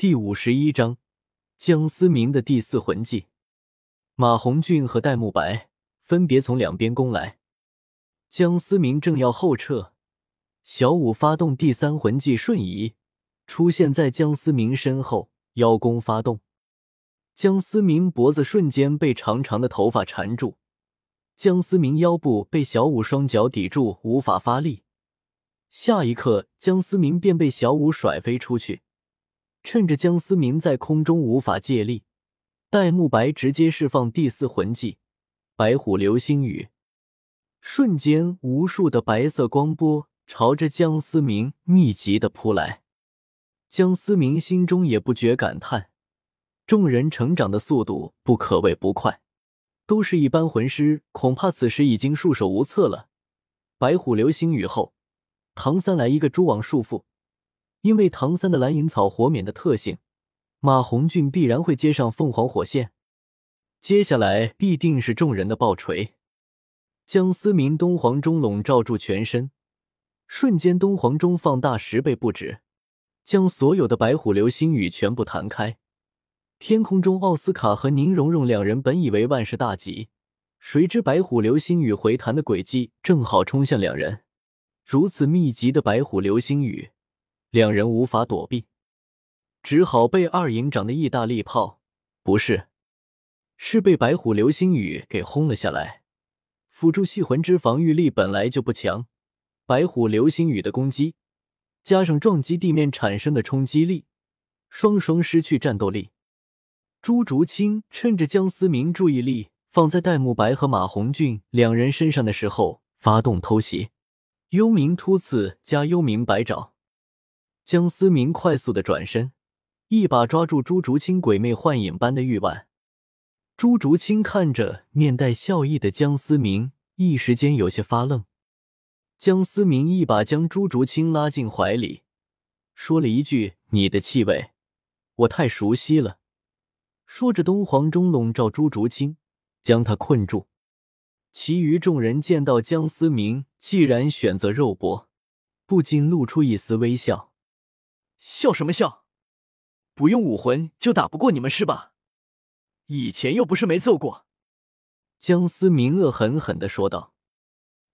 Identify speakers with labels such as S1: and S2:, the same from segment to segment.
S1: 第五十一章，江思明的第四魂技。马红俊和戴沐白分别从两边攻来，江思明正要后撤，小五发动第三魂技瞬移，出现在江思明身后，邀功发动。江思明脖子瞬间被长长的头发缠住，江思明腰部被小五双脚抵住，无法发力。下一刻，江思明便被小五甩飞出去。趁着江思明在空中无法借力，戴沐白直接释放第四魂技——白虎流星雨。瞬间，无数的白色光波朝着江思明密集的扑来。江思明心中也不觉感叹：众人成长的速度不可谓不快，都是一般魂师，恐怕此时已经束手无策了。白虎流星雨后。唐三来一个蛛网束缚，因为唐三的蓝银草火免的特性，马红俊必然会接上凤凰火线，接下来必定是众人的爆锤。江思明东皇钟笼罩住全身，瞬间东皇钟放大十倍不止，将所有的白虎流星雨全部弹开。天空中，奥斯卡和宁荣荣两人本以为万事大吉，谁知白虎流星雨回弹的轨迹正好冲向两人。如此密集的白虎流星雨，两人无法躲避，只好被二营长的意大利炮，不是，是被白虎流星雨给轰了下来。辅助系魂之防御力本来就不强，白虎流星雨的攻击加上撞击地面产生的冲击力，双双失去战斗力。朱竹清趁着江思明注意力放在戴沐白和马红俊两人身上的时候，发动偷袭。幽冥突刺加幽冥百爪，江思明快速的转身，一把抓住朱竹清鬼魅幻影般的玉腕。朱竹清看着面带笑意的江思明，一时间有些发愣。江思明一把将朱竹清拉进怀里，说了一句：“你的气味，我太熟悉了。”说着，东皇钟笼罩朱竹清，将他困住。其余众人见到江思明既然选择肉搏，不禁露出一丝微笑。
S2: 笑什么笑？不用武魂就打不过你们是吧？以前又不是没揍过。
S1: 江思明恶狠狠的说道。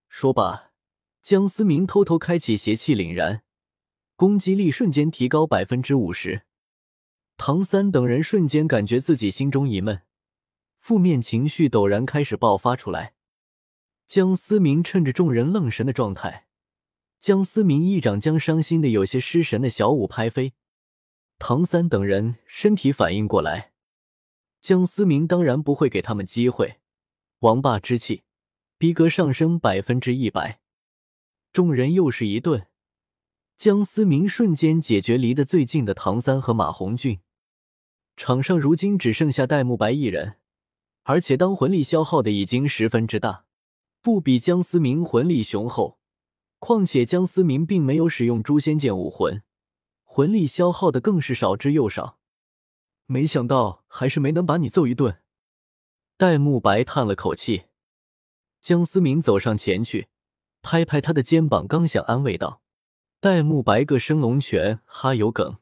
S1: 说罢，江思明偷偷开启邪气凛然，攻击力瞬间提高百分之五十。唐三等人瞬间感觉自己心中一闷，负面情绪陡然开始爆发出来。江思明趁着众人愣神的状态，江思明一掌将伤心的有些失神的小五拍飞。唐三等人身体反应过来，江思明当然不会给他们机会。王霸之气，逼格上升百分之一百。众人又是一顿，江思明瞬间解决离得最近的唐三和马红俊。场上如今只剩下戴沐白一人，而且当魂力消耗的已经十分之大。不比江思明魂力雄厚，况且江思明并没有使用诛仙剑武魂，魂力消耗的更是少之又少。
S2: 没想到还是没能把你揍一顿。
S1: 戴沐白叹了口气，江思明走上前去，拍拍他的肩膀，刚想安慰道：“戴沐白个升龙拳哈有梗。”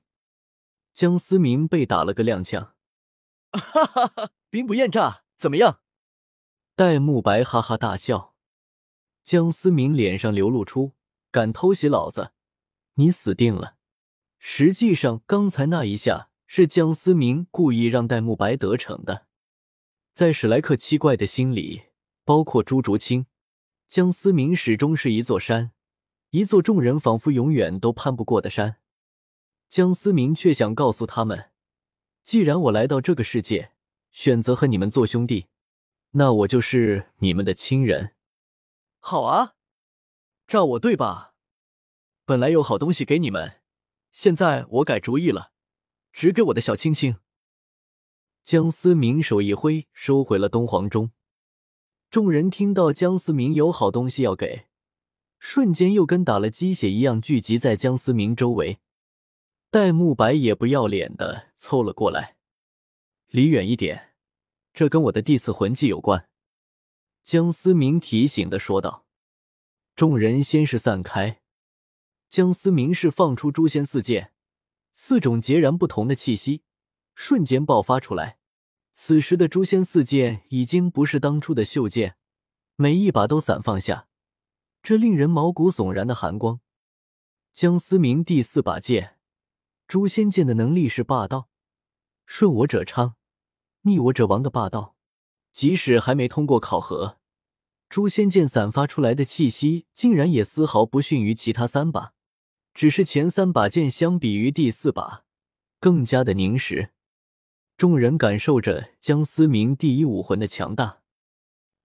S1: 江思明被打了个踉跄，
S2: 哈哈哈，兵不厌诈，怎么样？
S1: 戴沐白哈哈大笑。江思明脸上流露出“敢偷袭老子，你死定了”。实际上，刚才那一下是江思明故意让戴沐白得逞的。在史莱克七怪的心里，包括朱竹清，江思明始终是一座山，一座众人仿佛永远都攀不过的山。江思明却想告诉他们：既然我来到这个世界，选择和你们做兄弟，那我就是你们的亲人。
S2: 好啊，照我对吧？本来有好东西给你们，现在我改主意了，只给我的小青青。
S1: 江思明手一挥，收回了东皇钟。众人听到江思明有好东西要给，瞬间又跟打了鸡血一样聚集在江思明周围。戴沐白也不要脸的凑了过来，离远一点，这跟我的第四魂技有关。江思明提醒的说道：“众人先是散开，江思明是放出诛仙四剑，四种截然不同的气息瞬间爆发出来。此时的诛仙四剑已经不是当初的袖剑，每一把都散放下这令人毛骨悚然的寒光。江思明第四把剑，诛仙剑的能力是霸道，顺我者昌，逆我者亡的霸道。即使还没通过考核，诛仙剑散发出来的气息竟然也丝毫不逊于其他三把。只是前三把剑相比于第四把，更加的凝实。众人感受着江思明第一武魂的强大。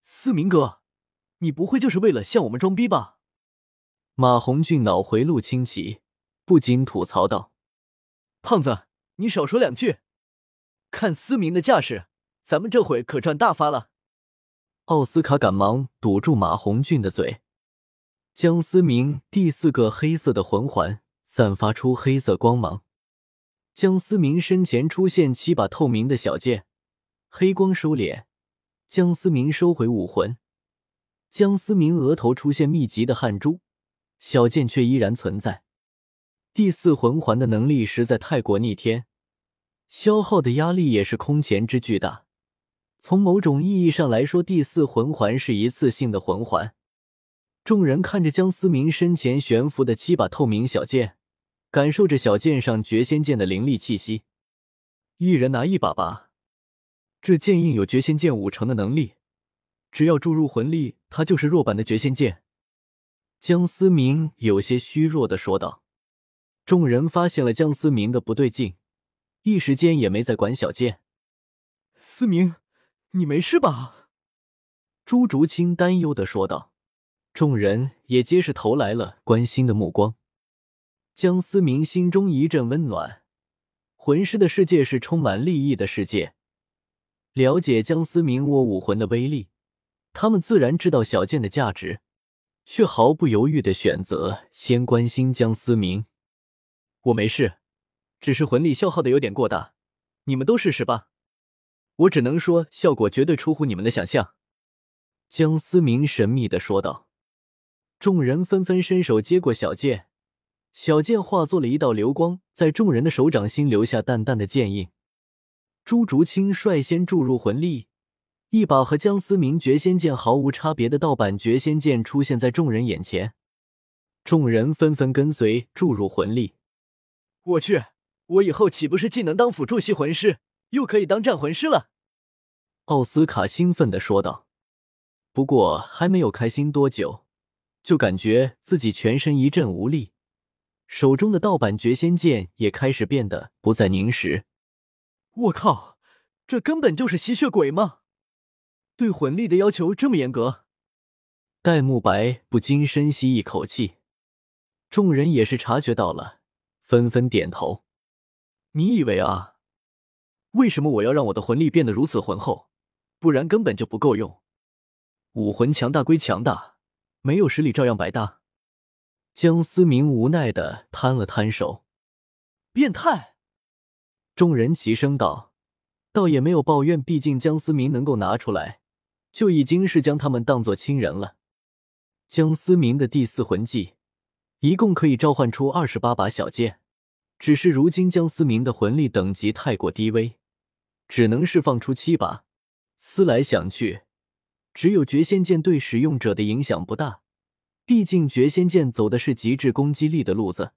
S2: 思明哥，你不会就是为了向我们装逼吧？
S1: 马红俊脑回路清奇，不禁吐槽道：“
S2: 胖子，你少说两句。看思明的架势，咱们这回可赚大发了。”
S1: 奥斯卡赶忙堵住马红俊的嘴。江思明第四个黑色的魂环散发出黑色光芒，江思明身前出现七把透明的小剑，黑光收敛。江思明收回武魂，江思明额头出现密集的汗珠，小剑却依然存在。第四魂环的能力实在太过逆天，消耗的压力也是空前之巨大。从某种意义上来说，第四魂环是一次性的魂环。众人看着江思明身前悬浮的七把透明小剑，感受着小剑上绝仙剑的凌厉气息。
S2: 一人拿一把吧，这剑印有绝仙剑五成的能力，只要注入魂力，它就是弱版的绝仙剑。
S1: 江思明有些虚弱的说道。众人发现了江思明的不对劲，一时间也没再管小剑。
S2: 思明，你没事吧？
S1: 朱竹清担忧的说道。众人也皆是投来了关心的目光。江思明心中一阵温暖。魂师的世界是充满利益的世界。了解江思明我武魂的威力，他们自然知道小剑的价值，却毫不犹豫的选择先关心江思明。
S2: 我没事，只是魂力消耗的有点过大，你们都试试吧。我只能说，效果绝对出乎你们的想象。
S1: 江思明神秘的说道。众人纷纷伸手接过小剑，小剑化作了一道流光，在众人的手掌心留下淡淡的剑印。朱竹清率先注入魂力，一把和江思明绝仙剑毫无差别的盗版绝仙剑出现在众人眼前。众人纷纷跟随注入魂力。
S2: 我去，我以后岂不是既能当辅助系魂师，又可以当战魂师了？
S1: 奥斯卡兴奋的说道。不过还没有开心多久。就感觉自己全身一阵无力，手中的盗版绝仙剑也开始变得不再凝实。
S2: 我靠，这根本就是吸血鬼吗？对魂力的要求这么严格？
S1: 戴沐白不禁深吸一口气，众人也是察觉到了，纷纷点头。
S2: 你以为啊？为什么我要让我的魂力变得如此浑厚？不然根本就不够用。武魂强大归强大。没有实力照样白搭。
S1: 江思明无奈的摊了摊手，
S2: 变态。
S1: 众人齐声道，倒也没有抱怨，毕竟江思明能够拿出来，就已经是将他们当做亲人了。江思明的第四魂技，一共可以召唤出二十八把小剑，只是如今江思明的魂力等级太过低微，只能释放出七把。思来想去。只有绝仙剑对使用者的影响不大，毕竟绝仙剑走的是极致攻击力的路子。